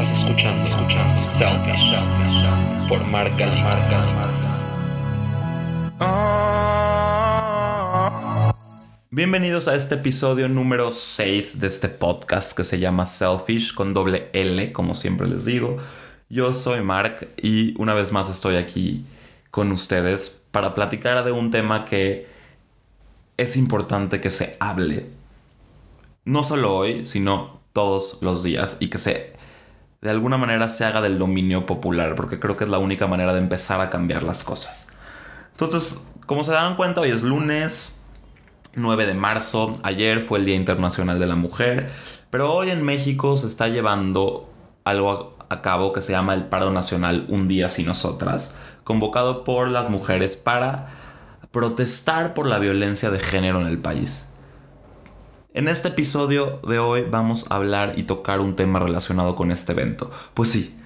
Estás escuchando, escuchando Selfish por Marca Marca Bienvenidos a este episodio número 6 de este podcast que se llama Selfish con doble L, como siempre les digo. Yo soy Mark y una vez más estoy aquí con ustedes para platicar de un tema que es importante que se hable. No solo hoy, sino todos los días y que se de alguna manera se haga del dominio popular, porque creo que es la única manera de empezar a cambiar las cosas. Entonces, como se dan cuenta, hoy es lunes 9 de marzo, ayer fue el Día Internacional de la Mujer, pero hoy en México se está llevando algo a cabo que se llama el Paro Nacional Un Día Sin Nosotras, convocado por las mujeres para protestar por la violencia de género en el país. En este episodio de hoy vamos a hablar y tocar un tema relacionado con este evento. Pues sí,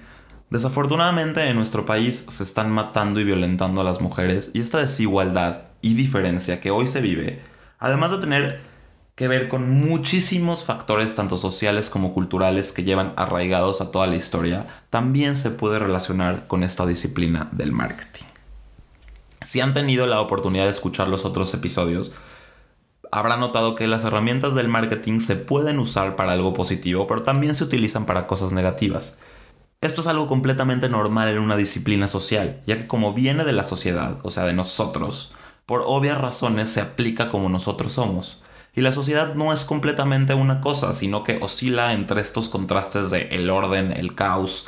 desafortunadamente en nuestro país se están matando y violentando a las mujeres y esta desigualdad y diferencia que hoy se vive, además de tener que ver con muchísimos factores tanto sociales como culturales que llevan arraigados a toda la historia, también se puede relacionar con esta disciplina del marketing. Si han tenido la oportunidad de escuchar los otros episodios, habrá notado que las herramientas del marketing se pueden usar para algo positivo, pero también se utilizan para cosas negativas. Esto es algo completamente normal en una disciplina social, ya que como viene de la sociedad, o sea, de nosotros, por obvias razones se aplica como nosotros somos. Y la sociedad no es completamente una cosa, sino que oscila entre estos contrastes de el orden, el caos,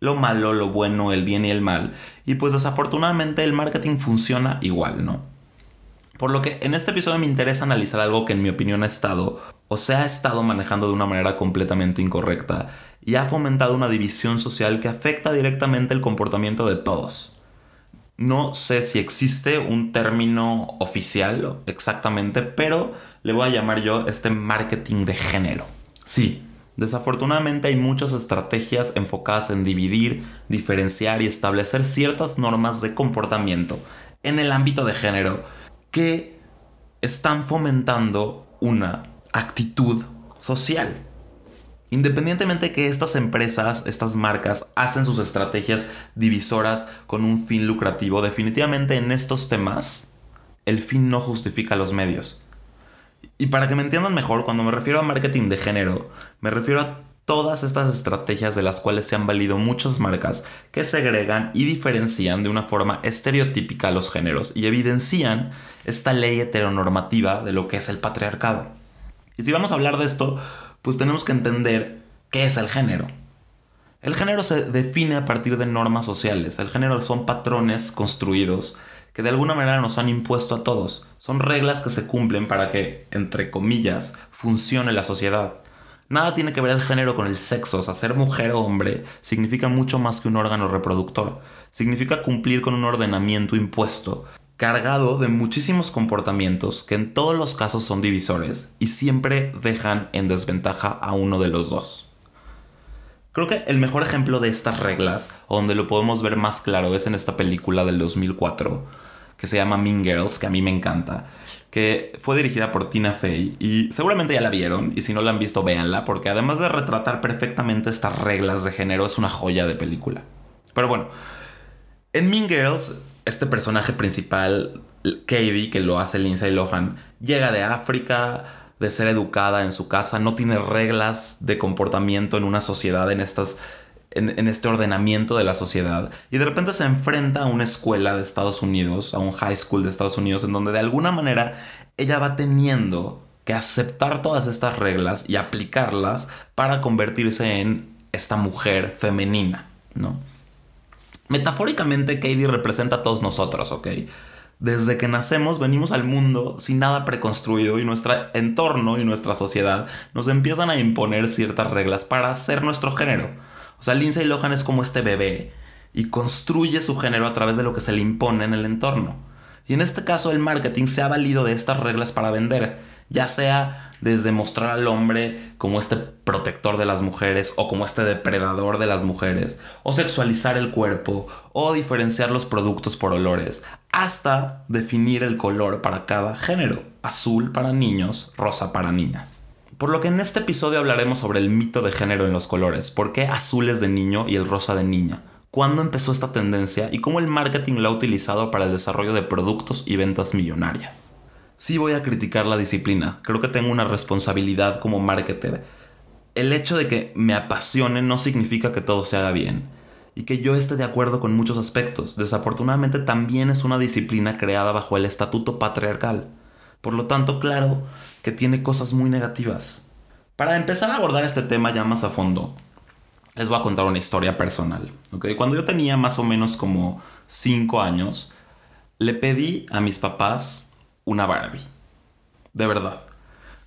lo malo, lo bueno, el bien y el mal. Y pues desafortunadamente el marketing funciona igual, ¿no? Por lo que en este episodio me interesa analizar algo que en mi opinión ha estado o se ha estado manejando de una manera completamente incorrecta y ha fomentado una división social que afecta directamente el comportamiento de todos. No sé si existe un término oficial exactamente, pero le voy a llamar yo este marketing de género. Sí, desafortunadamente hay muchas estrategias enfocadas en dividir, diferenciar y establecer ciertas normas de comportamiento en el ámbito de género que están fomentando una actitud social. Independientemente de que estas empresas, estas marcas, hacen sus estrategias divisoras con un fin lucrativo, definitivamente en estos temas el fin no justifica los medios. Y para que me entiendan mejor, cuando me refiero a marketing de género, me refiero a todas estas estrategias de las cuales se han valido muchas marcas que segregan y diferencian de una forma estereotípica a los géneros y evidencian esta ley heteronormativa de lo que es el patriarcado. Y si vamos a hablar de esto, pues tenemos que entender qué es el género. El género se define a partir de normas sociales. El género son patrones construidos que de alguna manera nos han impuesto a todos. Son reglas que se cumplen para que, entre comillas, funcione la sociedad. Nada tiene que ver el género con el sexo, o sea, ser mujer o hombre significa mucho más que un órgano reproductor. Significa cumplir con un ordenamiento impuesto, cargado de muchísimos comportamientos que en todos los casos son divisores y siempre dejan en desventaja a uno de los dos. Creo que el mejor ejemplo de estas reglas, donde lo podemos ver más claro, es en esta película del 2004, que se llama Mean Girls, que a mí me encanta, que fue dirigida por Tina Fey y seguramente ya la vieron y si no la han visto véanla porque además de retratar perfectamente estas reglas de género es una joya de película. Pero bueno, en Mean Girls este personaje principal, Katie, que lo hace Lindsay Lohan, llega de África, de ser educada en su casa, no tiene reglas de comportamiento en una sociedad, en estas en, este ordenamiento de la sociedad y de repente se enfrenta a una escuela de Estados Unidos, a un high school de Estados Unidos, en donde de alguna manera ella va teniendo que aceptar todas estas reglas y aplicarlas para convertirse en esta mujer femenina, ¿no? Metafóricamente, Katie representa a todos nosotros, ¿ok? Desde que nacemos venimos al mundo sin nada preconstruido y nuestro entorno y nuestra sociedad nos empiezan a imponer ciertas reglas para ser nuestro género o sea, Lindsay Lohan es como este bebé y construye su género a través de lo que se le impone en el entorno. Y en este caso el marketing se ha valido de estas reglas para vender, ya sea desde mostrar al hombre como este protector de las mujeres o como este depredador de las mujeres, o sexualizar el cuerpo, o diferenciar los productos por olores, hasta definir el color para cada género, azul para niños, rosa para niñas. Por lo que en este episodio hablaremos sobre el mito de género en los colores, por qué azul es de niño y el rosa de niña, cuándo empezó esta tendencia y cómo el marketing lo ha utilizado para el desarrollo de productos y ventas millonarias. Sí voy a criticar la disciplina, creo que tengo una responsabilidad como marketer. El hecho de que me apasione no significa que todo se haga bien y que yo esté de acuerdo con muchos aspectos. Desafortunadamente también es una disciplina creada bajo el estatuto patriarcal. Por lo tanto, claro que tiene cosas muy negativas. Para empezar a abordar este tema ya más a fondo, les voy a contar una historia personal. Cuando yo tenía más o menos como 5 años, le pedí a mis papás una Barbie. De verdad.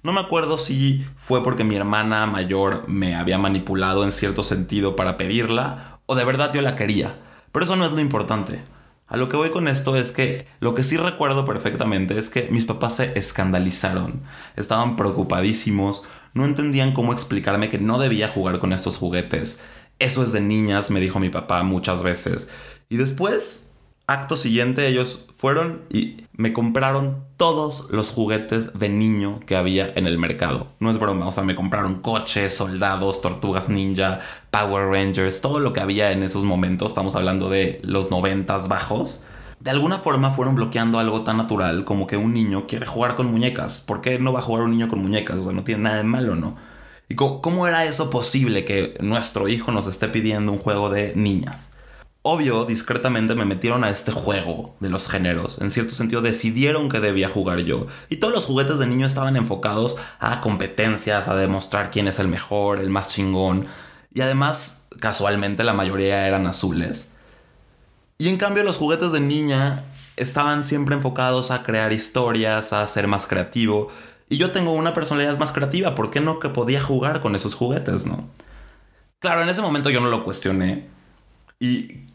No me acuerdo si fue porque mi hermana mayor me había manipulado en cierto sentido para pedirla o de verdad yo la quería. Pero eso no es lo importante. A lo que voy con esto es que lo que sí recuerdo perfectamente es que mis papás se escandalizaron, estaban preocupadísimos, no entendían cómo explicarme que no debía jugar con estos juguetes. Eso es de niñas, me dijo mi papá muchas veces. Y después Acto siguiente ellos fueron y me compraron todos los juguetes de niño que había en el mercado. No es broma, o sea, me compraron coches, soldados, tortugas ninja, Power Rangers, todo lo que había en esos momentos. Estamos hablando de los noventas bajos. De alguna forma fueron bloqueando algo tan natural como que un niño quiere jugar con muñecas. ¿Por qué no va a jugar un niño con muñecas? O sea, no tiene nada de malo, ¿no? ¿Y cómo era eso posible que nuestro hijo nos esté pidiendo un juego de niñas? Obvio, discretamente me metieron a este juego de los géneros. En cierto sentido, decidieron que debía jugar yo. Y todos los juguetes de niño estaban enfocados a competencias, a demostrar quién es el mejor, el más chingón. Y además, casualmente, la mayoría eran azules. Y en cambio, los juguetes de niña estaban siempre enfocados a crear historias, a ser más creativo. Y yo tengo una personalidad más creativa, ¿por qué no que podía jugar con esos juguetes, no? Claro, en ese momento yo no lo cuestioné. Y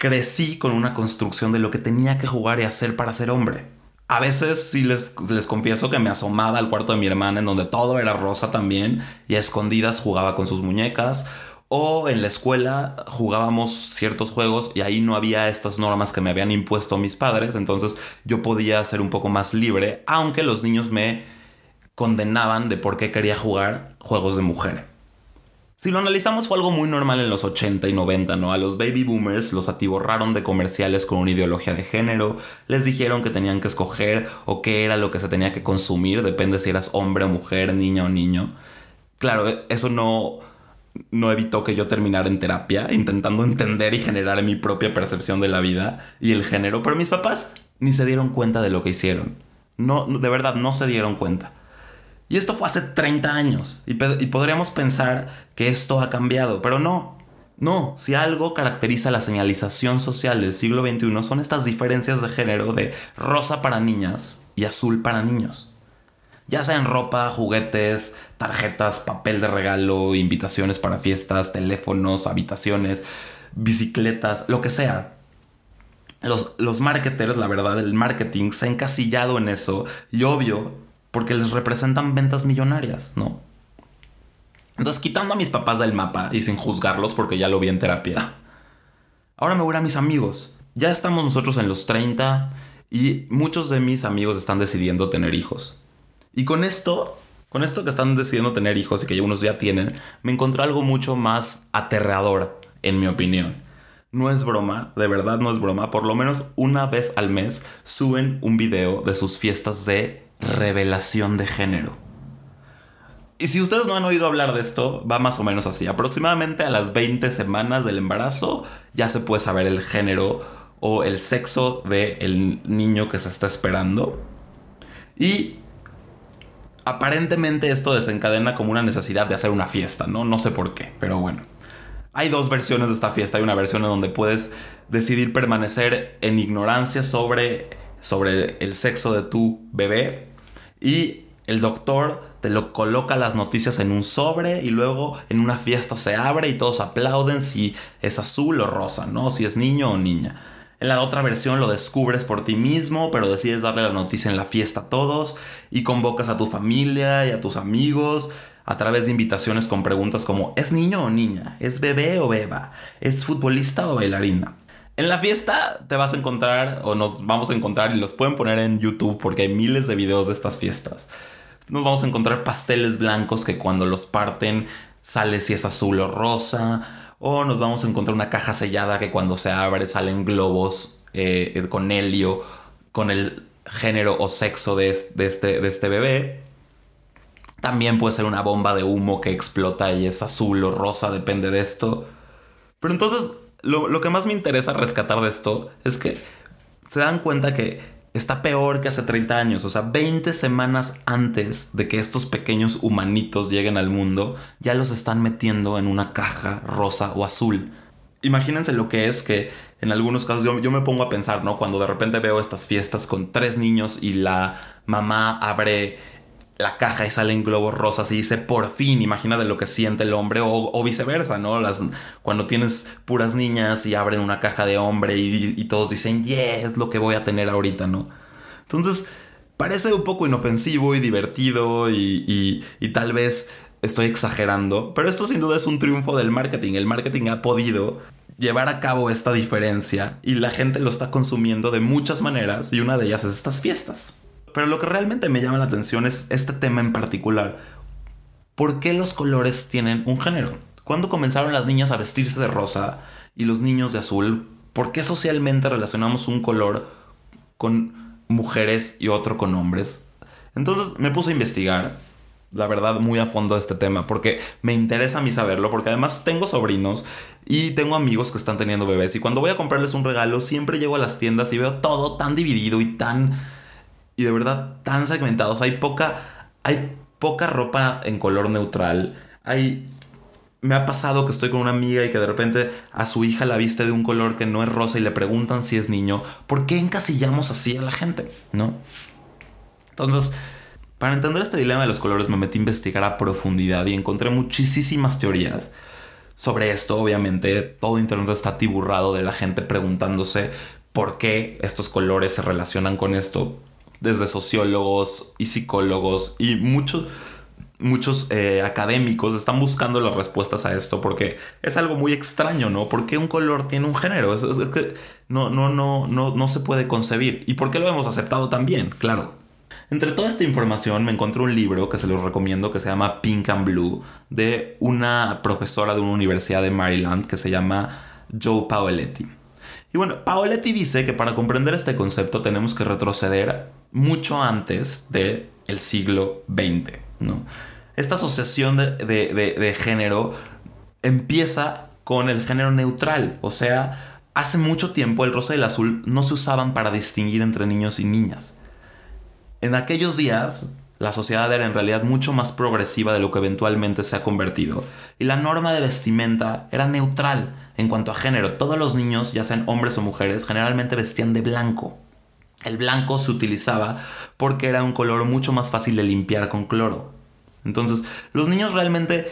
crecí con una construcción de lo que tenía que jugar y hacer para ser hombre. A veces sí les, les confieso que me asomaba al cuarto de mi hermana en donde todo era rosa también y a escondidas jugaba con sus muñecas. O en la escuela jugábamos ciertos juegos y ahí no había estas normas que me habían impuesto mis padres, entonces yo podía ser un poco más libre, aunque los niños me condenaban de por qué quería jugar juegos de mujer. Si lo analizamos fue algo muy normal en los 80 y 90, ¿no? A los baby boomers los atiborraron de comerciales con una ideología de género, les dijeron que tenían que escoger o qué era lo que se tenía que consumir, depende si eras hombre o mujer, niña o niño. Claro, e, eso no, no evitó que yo terminara en terapia, intentando entender y generar mi propia percepción de la vida y el género, pero mis papás ni se dieron cuenta de lo que hicieron. No, de verdad, no se dieron cuenta. Y esto fue hace 30 años. Y, podríamos pensar que esto ha cambiado, pero no. No, si algo caracteriza la señalización social del siglo XXI son estas diferencias de género de rosa para niñas y azul para niños. Ya sea en ropa, juguetes, tarjetas, papel de regalo, invitaciones para fiestas, teléfonos, habitaciones, bicicletas, lo que sea. Los, los marketers, la verdad, el marketing se ha encasillado en eso y obvio porque les representan ventas millonarias, ¿no? Entonces, quitando a mis papás del mapa y sin juzgarlos porque ya lo vi en terapia, ahora me voy a mis amigos. Ya estamos nosotros en los 30 y muchos de mis amigos están decidiendo tener hijos. Y con esto, con esto que están decidiendo tener hijos y que unos ya tienen, me encontré algo mucho más aterrador, en mi opinión. No es broma, de verdad no es broma. Por lo menos una vez al mes suben un video de sus fiestas de revelación de género. Y si ustedes no han oído hablar de esto, va más o menos así. Aproximadamente a las 20 semanas del embarazo ya se puede saber el género o el sexo del niño que se está esperando. Y aparentemente esto desencadena como una necesidad de hacer una fiesta, ¿no? No sé por qué, pero bueno. Hay dos versiones de esta fiesta. Hay una versión en donde puedes decidir permanecer en ignorancia sobre, sobre el sexo de tu bebé y el doctor te lo coloca las noticias en un sobre y luego en una fiesta se abre y todos aplauden si es azul o rosa, ¿no? Si es niño o niña. En la otra versión lo descubres por ti mismo, pero decides darle la noticia en la fiesta a todos y convocas a tu familia y a tus amigos a través de invitaciones con preguntas como ¿es niño o niña? ¿Es bebé o beba? ¿Es futbolista o bailarina? En la fiesta te vas a encontrar, o nos vamos a encontrar, y los pueden poner en YouTube porque hay miles de videos de estas fiestas. nos vamos a encontrar pasteles blancos que cuando los parten sale si es azul o rosa. O nos vamos a encontrar una caja sellada que cuando se abre salen globos eh, con helio, con el género o sexo este, de este bebé. También puede ser una bomba de humo que explota y es azul o rosa, depende de esto. Pero entonces, lo, lo que más me interesa rescatar de esto es que se dan cuenta que está peor que hace 30 años. O sea, 20 semanas antes de que estos pequeños humanitos lleguen al mundo, ya los están metiendo en una caja rosa o azul. Imagínense lo que es que en algunos casos yo, yo, me pongo a pensar, ¿no? Cuando de repente veo estas fiestas con tres niños y la mamá abre la caja y salen globos rosas y dice por fin, imagínate lo que siente el hombre o, viceversa, ¿no? Las, cuando tienes puras niñas y abren una caja de hombre y, todos dicen, yes, lo que voy a tener ahorita, ¿no? Entonces, parece un poco inofensivo y divertido y, y tal vez estoy exagerando, pero esto sin duda es un triunfo del marketing. El marketing ha podido llevar a cabo esta diferencia y la gente lo está consumiendo de muchas maneras y una de ellas es estas fiestas. Pero lo que realmente me llama la atención es este tema en particular. ¿Por qué los colores tienen un género? ¿Cuándo comenzaron las niñas a vestirse de rosa y los niños de azul? ¿Por qué socialmente relacionamos un color con mujeres y otro con hombres? Entonces me puse a investigar, la verdad, muy a fondo este tema, porque me interesa a mí saberlo, porque además tengo sobrinos y tengo amigos que están teniendo bebés y cuando voy a comprarles un regalo siempre llego a las tiendas y veo todo tan dividido y tan y de verdad tan segmentados. Hay poca, hay poca ropa en color neutral. Hay me ha pasado que estoy con una amiga y que de repente a su hija la viste de un color que no es rosa y le preguntan si es niño. ¿Por qué encasillamos así a la gente? ¿No? Entonces, para entender este dilema de los colores me metí a investigar a profundidad y encontré muchísimas teorías sobre esto. Obviamente, todo internet está tiburrado de la gente preguntándose por qué estos colores se relacionan con esto desde sociólogos y psicólogos y muchos muchos eh, académicos están buscando las respuestas a esto porque es algo muy extraño, ¿no? ¿Por qué un color tiene un género? Es, que no, no, no, no, no se puede concebir. ¿Y por qué lo hemos aceptado también? Claro. Entre toda esta información me encontré un libro que se los recomiendo que se llama Pink and Blue de una profesora de una universidad de Maryland que se llama Joe Paoletti. Y bueno, Paoletti dice que para comprender este concepto tenemos que retroceder mucho antes del el siglo XX. ¿no? Esta asociación de, de género empieza con el género neutral, o sea, hace mucho tiempo el rosa y el azul no se usaban para distinguir entre niños y niñas. En aquellos días, la sociedad era en realidad mucho más progresiva de lo que eventualmente se ha convertido, y la norma de vestimenta era neutral en cuanto a género. Todos los niños, ya sean hombres o mujeres, generalmente vestían de blanco. El blanco se utilizaba porque era un color mucho más fácil de limpiar con cloro. Entonces, los niños realmente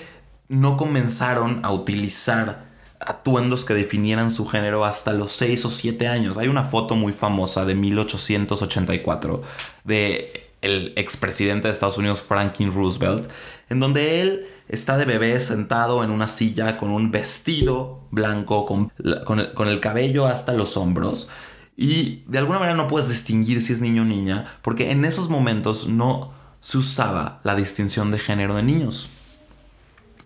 no comenzaron a utilizar atuendos que definieran su género hasta los 6 o 7 años. Hay una foto muy famosa de 1884 de el expresidente de Estados Unidos Franklin Roosevelt, en donde él está de bebé sentado en una silla con un vestido blanco, con, con el cabello hasta los hombros, y de alguna manera no puedes distinguir si es niño o niña, porque en esos momentos no se usaba la distinción de género de niños.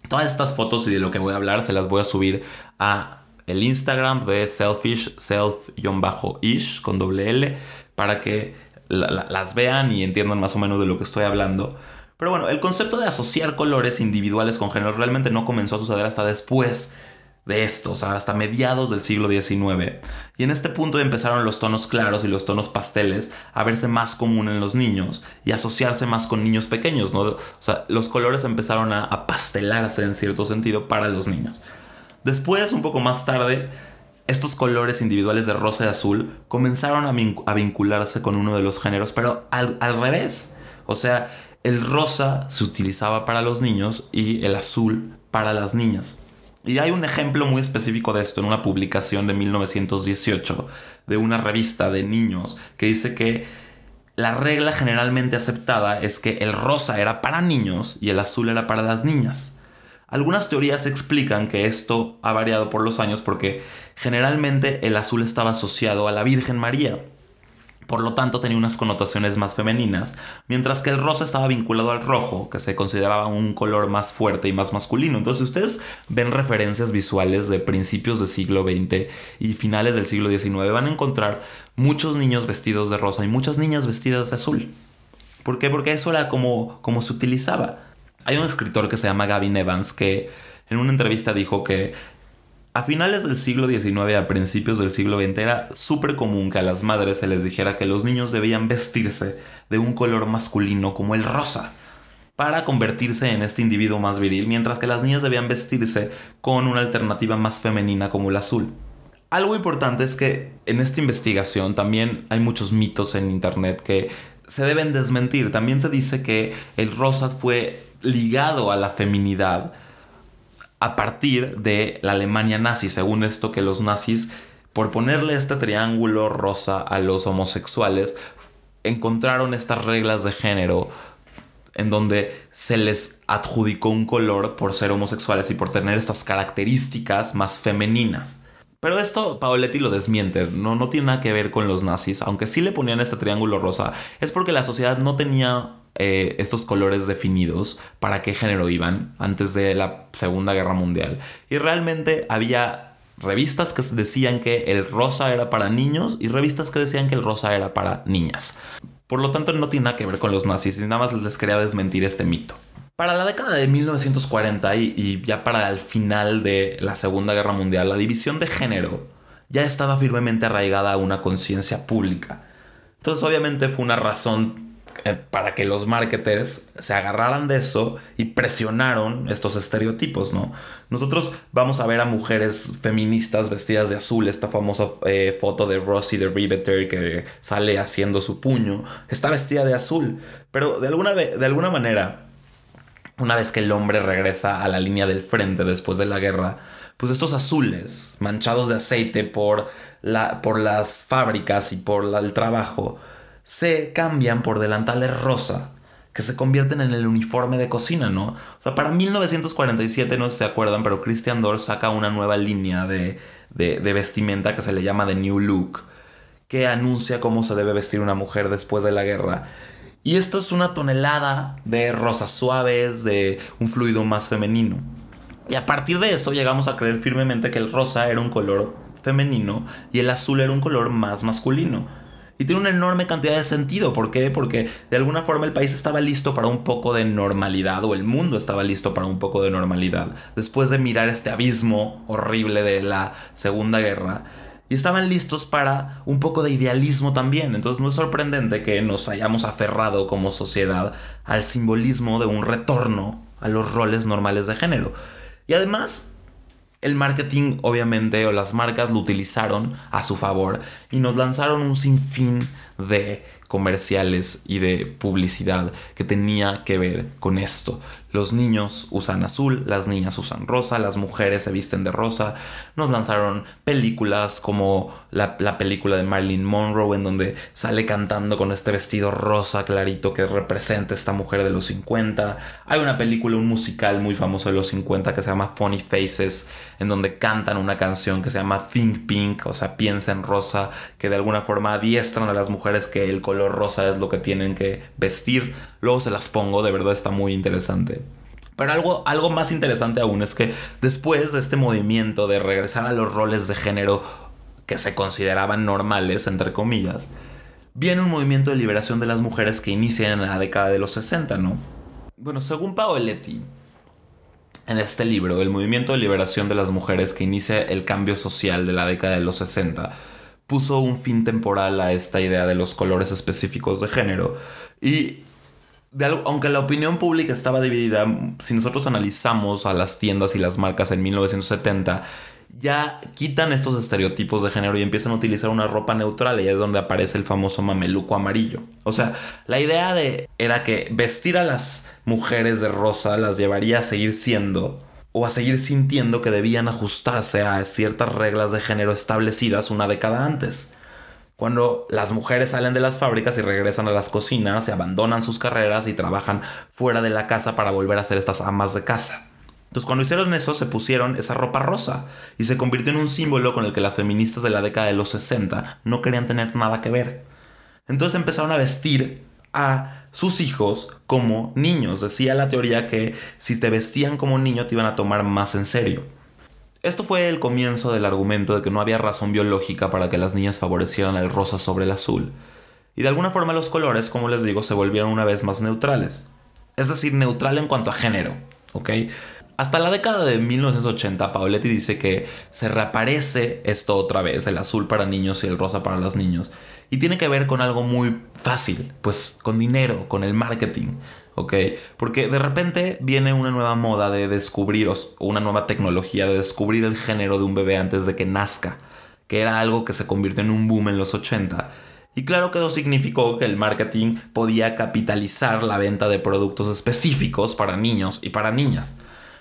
Todas estas fotos y de lo que voy a hablar se las voy a subir a el Instagram de Selfish, self-ish con doble L, para que las vean y entiendan más o menos de lo que estoy hablando. Pero bueno, el concepto de asociar colores individuales con género realmente no comenzó a suceder hasta después de esto, hasta mediados del siglo XIX. Y en este punto empezaron los tonos claros y los tonos pasteles a verse más común en los niños y asociarse más con niños pequeños, ¿no? O sea, los colores empezaron a, pastelarse en cierto sentido para los niños. Después, un poco más tarde, estos colores individuales de rosa y azul comenzaron a, vincularse con uno de los géneros, pero al, al revés. O sea, el rosa se utilizaba para los niños y el azul para las niñas. Y hay un ejemplo muy específico de esto en una publicación de 1918 de una revista de niños que dice que la regla generalmente aceptada es que el rosa era para niños y el azul era para las niñas. Algunas teorías explican que esto ha variado por los años porque generalmente el azul estaba asociado a la Virgen María. Por lo tanto tenía unas connotaciones más femeninas, mientras que el rosa estaba vinculado al rojo, que se consideraba un color más fuerte y más masculino. Entonces ustedes ven referencias visuales de principios del siglo XX y finales del siglo XIX, van a encontrar muchos niños vestidos de rosa y muchas niñas vestidas de azul. ¿Por qué? Porque eso era como, como se utilizaba. Hay un escritor que se llama Gavin Evans que en una entrevista dijo que a finales del siglo XIX, a principios del siglo XX, era súper común que a las madres se les dijera que los niños debían vestirse de un color masculino como el rosa para convertirse en este individuo más viril, mientras que las niñas debían vestirse con una alternativa más femenina como el azul. Algo importante es que en esta investigación también hay muchos mitos en internet que se deben desmentir. También se dice que el rosa fue ligado a la feminidad a partir de la Alemania nazi, según esto que los nazis, por ponerle este triángulo rosa a los homosexuales, encontraron estas reglas de género en donde se les adjudicó un color por ser homosexuales y por tener estas características más femeninas. Pero esto Paoletti lo desmiente, no, no tiene nada que ver con los nazis, aunque sí le ponían este triángulo rosa, es porque la sociedad no tenía eh, estos colores definidos para qué género iban antes de la Segunda Guerra Mundial. Y realmente había revistas que decían que el rosa era para niños y revistas que decían que el rosa era para niñas. Por lo tanto, no tiene nada que ver con los nazis y nada más les quería desmentir este mito. Para la década de 1940 y, y ya para el final de la Segunda Guerra Mundial, la división de género ya estaba firmemente arraigada a una conciencia pública. Entonces, obviamente, fue una razón eh, para que los marketers se agarraran de eso y presionaron estos estereotipos, ¿no? Nosotros vamos a ver a mujeres feministas vestidas de azul, esta famosa eh, foto de Rosie de Riveter que sale haciendo su puño, está vestida de azul, pero de alguna, de alguna manera, una vez que el hombre regresa a la línea del frente después de la guerra, pues estos azules manchados de aceite por, la, por las fábricas y por el trabajo, se cambian por delantales rosa que se convierten en el uniforme de cocina, ¿no? O sea, para 1947, no sé si se acuerdan, pero Christian Dior saca una nueva línea de, de, vestimenta que se le llama The New Look, que anuncia cómo se debe vestir una mujer después de la guerra. Y esto es una tonelada de rosas suaves, de un fluido más femenino. Y a partir de eso llegamos a creer firmemente que el rosa era un color femenino y el azul era un color más masculino. Y tiene una enorme cantidad de sentido. ¿Por qué? Porque de alguna forma el país estaba listo para un poco de normalidad, o el mundo estaba listo para un poco de normalidad, después de mirar este abismo horrible de la Segunda Guerra. Y estaban listos para un poco de idealismo también. Entonces no es sorprendente que nos hayamos aferrado como sociedad al simbolismo de un retorno a los roles normales de género. Y además, el marketing, obviamente, o las marcas lo utilizaron a su favor y nos lanzaron un sinfín de comerciales y de publicidad que tenía que ver con esto. Los niños usan azul, las niñas usan rosa, las mujeres se visten de rosa. Nos lanzaron películas como la, película de Marilyn Monroe en donde sale cantando con este vestido rosa clarito que representa a esta mujer de los 50. Hay una película, un musical muy famoso de los 50 que se llama Funny Faces en donde cantan una canción que se llama Think Pink, o sea, piensa en rosa, que de alguna forma adiestran a las mujeres que el color rosa es lo que tienen que vestir. Luego se las pongo, de verdad está muy interesante. Pero algo, algo más interesante aún es que después de este movimiento de regresar a los roles de género que se consideraban normales, entre comillas, viene un movimiento de liberación de las mujeres que inicia en la década de los 60, ¿no? Bueno, según Paoletti, en este libro, el movimiento de liberación de las mujeres que inicia el cambio social de la década de los 60, puso un fin temporal a esta idea de los colores específicos de género. Y aunque la opinión pública estaba dividida, si nosotros analizamos a las tiendas y las marcas en 1970, ya quitan estos estereotipos de género y empiezan a utilizar una ropa neutral y es donde aparece el famoso mameluco amarillo. O sea, la idea de era que vestir a las mujeres de rosa las llevaría a seguir siendo o a seguir sintiendo que debían ajustarse a ciertas reglas de género establecidas una década antes. Cuando las mujeres salen de las fábricas y regresan a las cocinas, se abandonan sus carreras y trabajan fuera de la casa para volver a ser estas amas de casa. Entonces cuando hicieron eso se pusieron esa ropa rosa y se convirtió en un símbolo con el que las feministas de la década de los 60 no querían tener nada que ver. Entonces empezaron a vestir a sus hijos como niños. Decía la teoría que si te vestían como niño te iban a tomar más en serio. Esto fue el comienzo del argumento de que no había razón biológica para que las niñas favorecieran el rosa sobre el azul. Y de alguna forma los colores, como les digo, se volvieron una vez más neutrales. Es decir, neutral en cuanto a género, ¿ok? Hasta la década de 1980, Paoletti dice que se reaparece esto otra vez, el azul para niños y el rosa para los niños. Y tiene que ver con algo muy fácil, pues con dinero, con el marketing, Porque de repente viene una nueva moda de descubrir, o una nueva tecnología de descubrir el género de un bebé antes de que nazca, que era algo que se convirtió en un boom en los 80 y claro que eso significó que el marketing podía capitalizar la venta de productos específicos para niños y para niñas.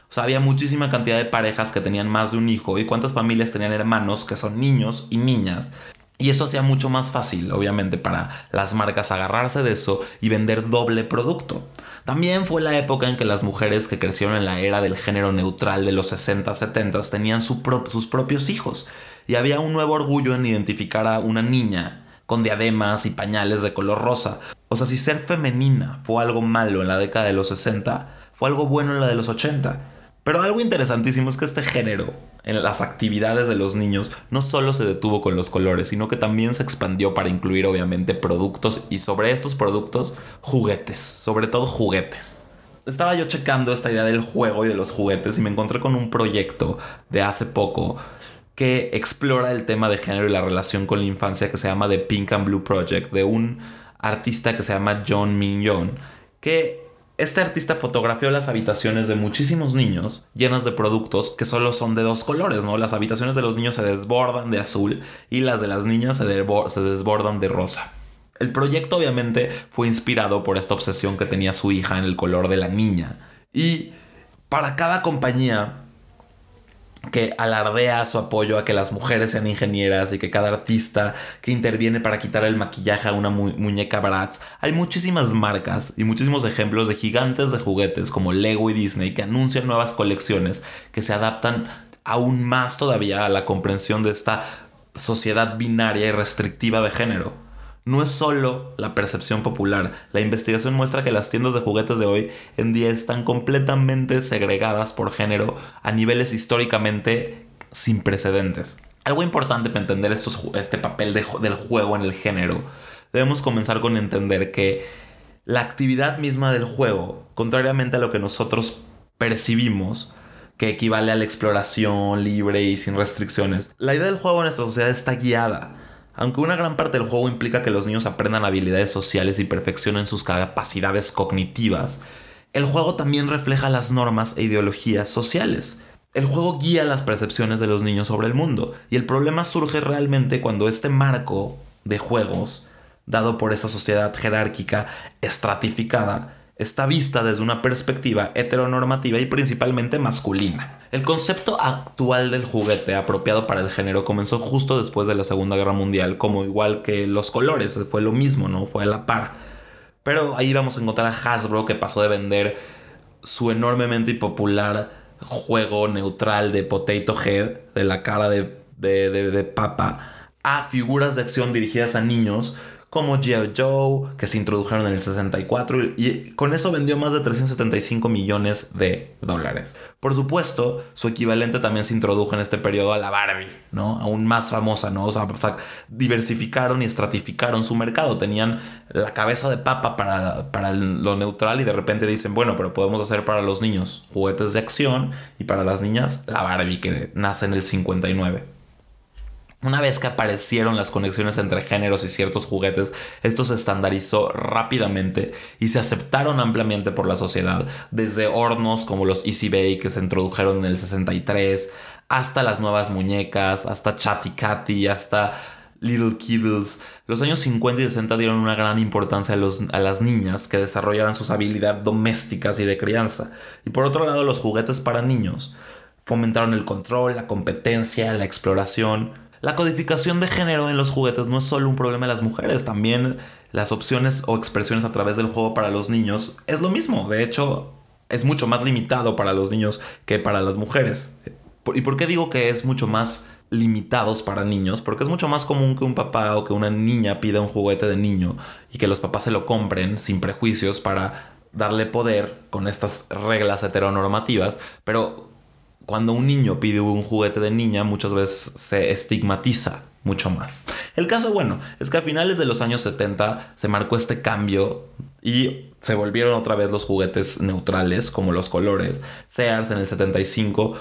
O sea, había muchísima cantidad de parejas que tenían más de un hijo y cuántas familias tenían hermanos que son niños y niñas. Y eso hacía mucho más fácil, obviamente, para las marcas agarrarse de eso y vender doble producto. También fue la época en que las mujeres que crecieron en la era del género neutral de los 60-70 tenían sus propios hijos. Y había un nuevo orgullo en identificar a una niña con diademas y pañales de color rosa. O sea, si ser femenina fue algo malo en la década de los 60, fue algo bueno en la de los 80. Pero algo interesantísimo es que este género en las actividades de los niños no solo se detuvo con los colores, sino que también se expandió para incluir obviamente productos y sobre estos productos juguetes, sobre todo juguetes. Estaba yo checando esta idea del juego y de los juguetes y me encontré con un proyecto de hace poco que explora el tema de género y la relación con la infancia que se llama The Pink and Blue Project, de un artista que se llama John Mignon, que este artista fotografió las habitaciones de muchísimos niños llenas de productos que solo son de dos colores, ¿no? Las habitaciones de los niños se desbordan de azul y las de las niñas se, se desbordan de rosa. El proyecto obviamente fue inspirado por esta obsesión que tenía su hija en el color de la niña. Y para cada compañía que alardea su apoyo a que las mujeres sean ingenieras y que cada artista que interviene para quitar el maquillaje a una muñeca Bratz. Hay muchísimas marcas y muchísimos ejemplos de gigantes de juguetes como Lego y Disney que anuncian nuevas colecciones que se adaptan aún más todavía a la comprensión de esta sociedad binaria y restrictiva de género no es solo la percepción popular. La investigación muestra que las tiendas de juguetes de hoy en día están completamente segregadas por género a niveles históricamente sin precedentes. Algo importante para entender este papel del juego en el género, debemos comenzar con entender que la actividad misma del juego, contrariamente a lo que nosotros percibimos, que equivale a la exploración libre y sin restricciones, la idea del juego en nuestra sociedad está guiada aunque una gran parte del juego implica que los niños aprendan habilidades sociales y perfeccionen sus capacidades cognitivas, el juego también refleja las normas e ideologías sociales. El juego guía las percepciones de los niños sobre el mundo, y el problema surge realmente cuando este marco de juegos, dado por esta sociedad jerárquica estratificada, está vista desde una perspectiva heteronormativa y principalmente masculina. El concepto actual del juguete apropiado para el género comenzó justo después de la Segunda Guerra Mundial, como igual que los colores, fue lo mismo, ¿no? Fue a la par. Pero ahí vamos a encontrar a Hasbro que pasó de vender su enormemente popular juego neutral de Potato Head, de la cara de, de, de papa, a figuras de acción dirigidas a niños como G.I. Joe, que se introdujeron en el 64 y con eso vendió más de 375 millones de dólares. Por supuesto, su equivalente también se introdujo en este periodo a la Barbie, ¿no? Aún más famosa, ¿no? O sea, diversificaron y estratificaron su mercado. Tenían la cabeza de papa para, para lo neutral y de repente dicen, bueno, pero podemos hacer para los niños juguetes de acción y para las niñas la Barbie que nace en el 59. Una vez que aparecieron las conexiones entre géneros y ciertos juguetes, esto se estandarizó rápidamente y se aceptaron ampliamente por la sociedad, desde hornos como los Easy Bake que se introdujeron en el 63, hasta las nuevas muñecas, hasta Chatty Cathy, hasta Little Kiddles. Los años 50 y 60 dieron una gran importancia a, a las niñas que desarrollaran sus habilidades domésticas y de crianza. Y por otro lado, los juguetes para niños fomentaron el control, la competencia, la exploración la codificación de género en los juguetes no es solo un problema de las mujeres, también las opciones o expresiones a través del juego para los niños es lo mismo. De hecho, es mucho más limitado para los niños que para las mujeres. ¿Y por qué digo que es mucho más limitados para niños, porque es mucho más común que un papá o que una niña pida un juguete de niño y que los papás se lo compren sin prejuicios para darle poder con estas reglas heteronormativas, pero cuando un niño pide un juguete de niña muchas veces se estigmatiza mucho más. El caso bueno es que a finales de los años 70 se marcó este cambio y se volvieron otra vez los juguetes neutrales como los colores. Sears en el 75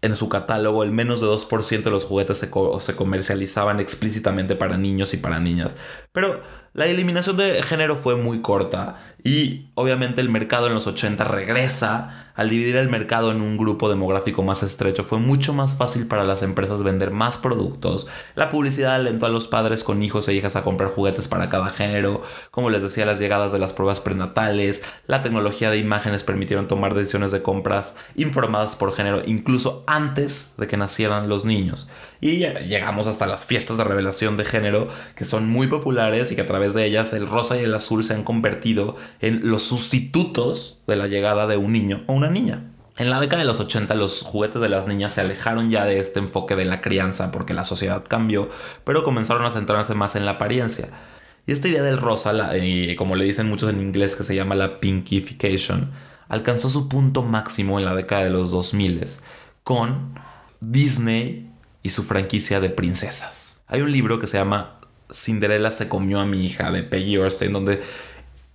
en su catálogo el menos de 2% de los juguetes se, se, comercializaban explícitamente para niños y para niñas. Pero la eliminación de género fue muy corta y obviamente el mercado en los 80 regresa. Al dividir el mercado en un grupo demográfico más estrecho fue mucho más fácil para las empresas vender más productos. La publicidad alentó a los padres con hijos e hijas a comprar juguetes para cada género. Como les decía, las llegadas de las pruebas prenatales, la tecnología de imágenes permitieron tomar decisiones de compras informadas por género incluso antes de que nacieran los niños. Y llegamos hasta las fiestas de revelación de género que son muy populares y que a través de ellas el rosa y el azul se han convertido en los sustitutos de la llegada de un niño o una niña. En la década de los 80 los juguetes de las niñas se alejaron ya de este enfoque de la crianza porque la sociedad cambió, pero comenzaron a centrarse más en la apariencia. Y esta idea del rosa, como le dicen muchos en inglés, que se llama la pinkification, alcanzó su punto máximo en la década de los 2000 con Disney y su franquicia de princesas. Hay un libro que se llama Cinderella se comió a mi hija de Peggy Orstein, donde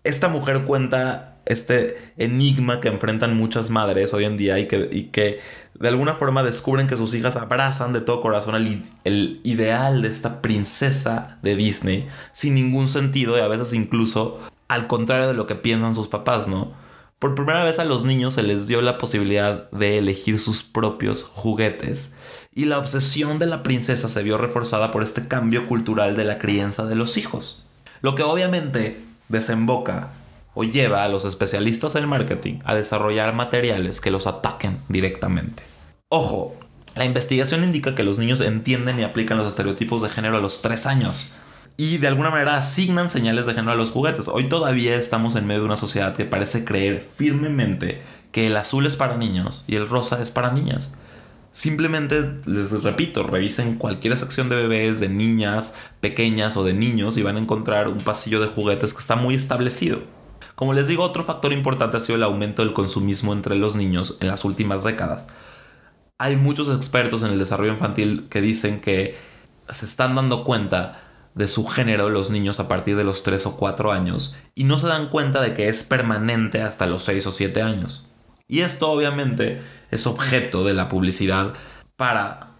esta mujer cuenta este enigma que enfrentan muchas madres hoy en día y que, y que de alguna forma descubren que sus hijas abrazan de todo corazón el, el, ideal de esta princesa de Disney sin ningún sentido y a veces incluso al contrario de lo que piensan sus papás, ¿no? Por primera vez a los niños se les dio la posibilidad de elegir sus propios juguetes y la obsesión de la princesa se vio reforzada por este cambio cultural de la crianza de los hijos. Lo que obviamente desemboca o lleva a los especialistas en marketing a desarrollar materiales que los ataquen directamente. Ojo, la investigación indica que los niños entienden y aplican los estereotipos de género a los 3 años y de alguna manera asignan señales de género a los juguetes. Hoy todavía estamos en medio de una sociedad que parece creer firmemente que el azul es para niños y el rosa es para niñas. Simplemente, les repito, revisen cualquier sección de bebés, de niñas pequeñas o de niños y van a encontrar un pasillo de juguetes que está muy establecido. Como les digo, otro factor importante ha sido el aumento del consumismo entre los niños en las últimas décadas. Hay muchos expertos en el desarrollo infantil que dicen que se están dando cuenta de su género los niños a partir de los 3 o 4 años y no se dan cuenta de que es permanente hasta los 6 o 7 años. Y esto obviamente es objeto de la publicidad para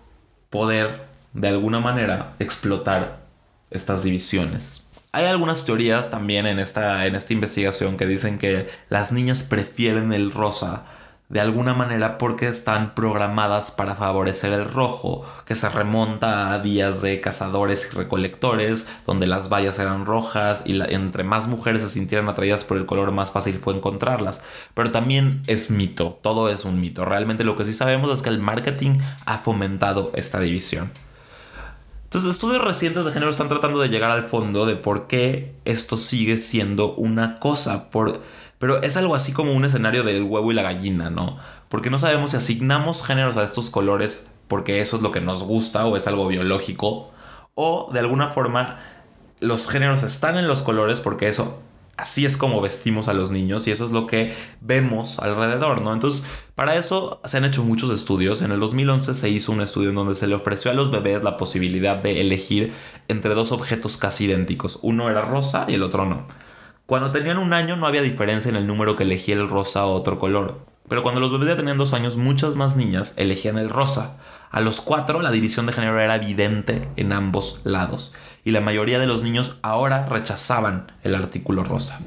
poder de alguna manera explotar estas divisiones. Hay algunas teorías también en esta, en esta investigación que dicen que las niñas prefieren el rosa de alguna manera porque están programadas para favorecer el rojo, que se remonta a días de cazadores y recolectores, donde las vallas eran rojas y entre más mujeres se sintieran atraídas por el color, más fácil fue encontrarlas. Pero también es mito, todo es un mito. Realmente lo que sí sabemos es que el marketing ha fomentado esta división. Entonces, estudios recientes de género están tratando de llegar al fondo de por qué esto sigue siendo una cosa. Por pero es algo así como un escenario del huevo y la gallina, ¿no? Porque no sabemos si asignamos géneros a estos colores porque eso es lo que nos gusta o es algo biológico. O de alguna forma los géneros están en los colores porque eso así es como vestimos a los niños y eso es lo que vemos alrededor, ¿no? Entonces, para eso se han hecho muchos estudios. En el 2011 se hizo un estudio en donde se le ofreció a los bebés la posibilidad de elegir entre dos objetos casi idénticos. Uno era rosa y el otro no. Cuando tenían un año no había diferencia en el número que elegía el rosa o otro color. Pero cuando los bebés ya tenían dos años, muchas más niñas elegían el rosa. A los cuatro, la división de género era evidente en ambos lados. Y la mayoría de los niños ahora rechazaban el artículo rosa.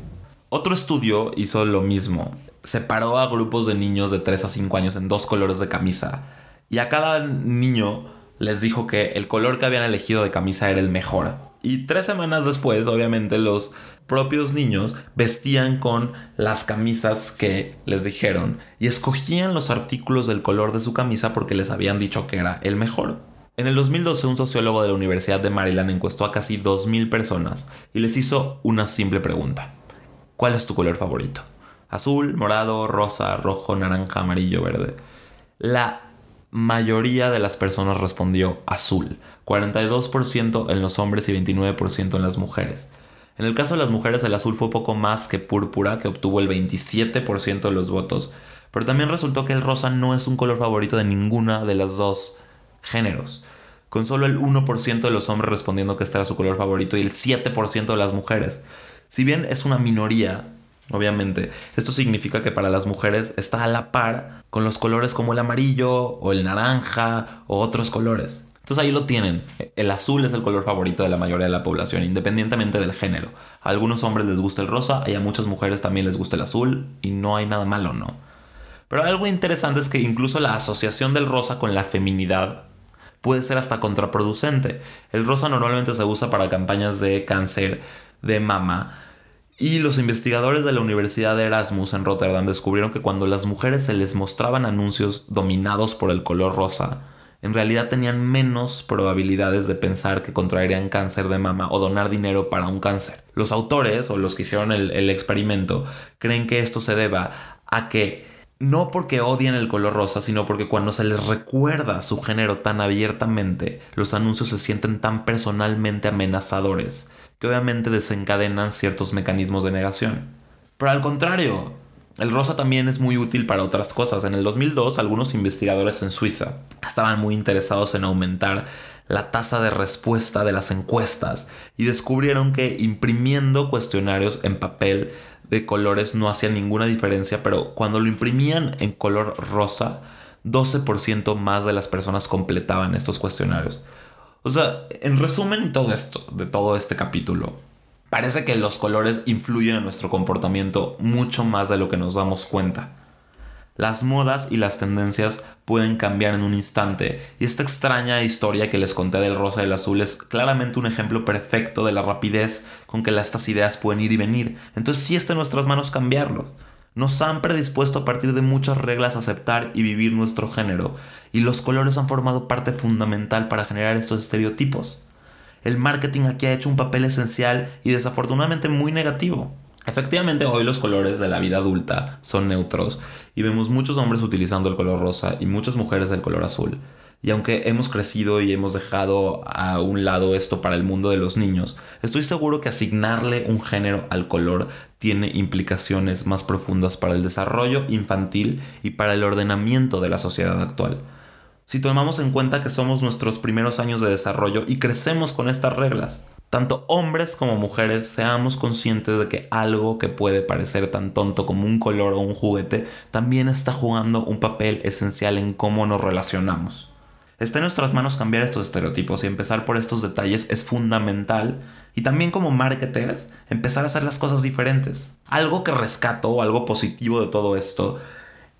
Otro estudio hizo lo mismo. Separó a grupos de niños de 3 a 5 años en dos colores de camisa. Y a cada niño les dijo que el color que habían elegido de camisa era el mejor. Y tres semanas después, obviamente, los propios niños vestían con las camisas que les dijeron y escogían los artículos del color de su camisa porque les habían dicho que era el mejor. En el 2012 un sociólogo de la Universidad de Maryland encuestó a casi 2.000 personas y les hizo una simple pregunta. ¿Cuál es tu color favorito? Azul, morado, rosa, rojo, naranja, amarillo, verde. La mayoría de las personas respondió azul, 42% en los hombres y 29% en las mujeres. En el caso de las mujeres el azul fue poco más que púrpura, que obtuvo el 27% de los votos, pero también resultó que el rosa no es un color favorito de ninguna de los dos géneros, con solo el 1% de los hombres respondiendo que este era su color favorito y el 7% de las mujeres. Si bien es una minoría, obviamente, esto significa que para las mujeres está a la par con los colores como el amarillo o el naranja o otros colores. Entonces ahí lo tienen. El azul es el color favorito de la mayoría de la población, independientemente del género. A algunos hombres les gusta el rosa y a muchas mujeres también les gusta el azul y no hay nada malo, ¿no? Pero algo interesante es que incluso la asociación del rosa con la feminidad puede ser hasta contraproducente. El rosa normalmente se usa para campañas de cáncer de mama. Y los investigadores de la Universidad de Erasmus en Rotterdam descubrieron que cuando las mujeres se les mostraban anuncios dominados por el color rosa, en realidad tenían menos probabilidades de pensar que contraerían cáncer de mama o donar dinero para un cáncer. Los autores o los que hicieron el, experimento creen que esto se deba a que no porque odien el color rosa, sino porque cuando se les recuerda su género tan abiertamente, los anuncios se sienten tan personalmente amenazadores, que obviamente desencadenan ciertos mecanismos de negación. Pero al contrario, el rosa también es muy útil para otras cosas. En el 2002, algunos investigadores en Suiza estaban muy interesados en aumentar la tasa de respuesta de las encuestas y descubrieron que imprimiendo cuestionarios en papel de colores no hacía ninguna diferencia, pero cuando lo imprimían en color rosa, 12% más de las personas completaban estos cuestionarios. O sea, en resumen todo esto, de todo este capítulo, Parece que los colores influyen en nuestro comportamiento mucho más de lo que nos damos cuenta. Las modas y las tendencias pueden cambiar en un instante y esta extraña historia que les conté del rosa y el azul es claramente un ejemplo perfecto de la rapidez con que estas ideas pueden ir y venir. Entonces sí está en nuestras manos cambiarlo. Nos han predispuesto a partir de muchas reglas a aceptar y vivir nuestro género y los colores han formado parte fundamental para generar estos estereotipos el marketing aquí ha hecho un papel esencial y desafortunadamente muy negativo. Efectivamente, hoy los colores de la vida adulta son neutros y vemos muchos hombres utilizando el color rosa y muchas mujeres el color azul. Y aunque hemos crecido y hemos dejado a un lado esto para el mundo de los niños, estoy seguro que asignarle un género al color tiene implicaciones más profundas para el desarrollo infantil y para el ordenamiento de la sociedad actual si tomamos en cuenta que somos nuestros primeros años de desarrollo y crecemos con estas reglas. Tanto hombres como mujeres seamos conscientes de que algo que puede parecer tan tonto como un color o un juguete también está jugando un papel esencial en cómo nos relacionamos. Está en nuestras manos cambiar estos estereotipos y empezar por estos detalles es fundamental y también como marketers empezar a hacer las cosas diferentes. Algo que rescato o algo positivo de todo esto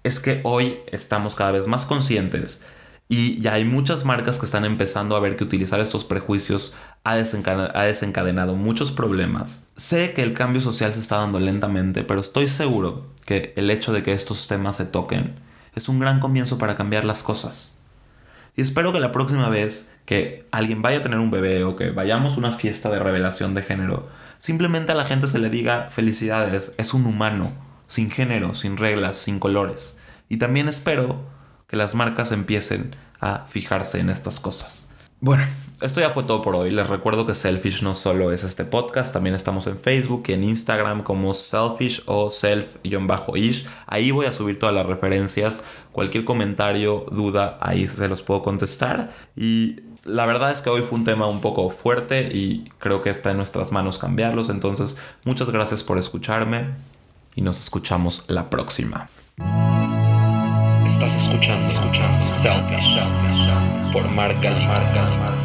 es que hoy estamos cada vez más conscientes y ya hay muchas marcas que están empezando a ver que utilizar estos prejuicios ha desencadenado, muchos problemas. Sé que el cambio social se está dando lentamente, pero estoy seguro que el hecho de que estos temas se toquen es un gran comienzo para cambiar las cosas. Y espero que la próxima vez que alguien vaya a tener un bebé o que vayamos a una fiesta de revelación de género, simplemente a la gente se le diga felicidades, es un humano, sin género, sin reglas, sin colores. Y también espero que las marcas empiecen a fijarse en estas cosas. Bueno, esto ya fue todo por hoy. Les recuerdo que Selfish no solo es este podcast, también estamos en Facebook y en Instagram como Selfish o Self-ish. Ahí voy a subir todas las referencias. Cualquier comentario, duda, ahí se los puedo contestar. Y la verdad es que hoy fue un tema un poco fuerte y creo que está en nuestras manos cambiarlos. Entonces, muchas gracias por escucharme y nos escuchamos la próxima. Estás escuchando, escuchando Selfish por Marca Marca.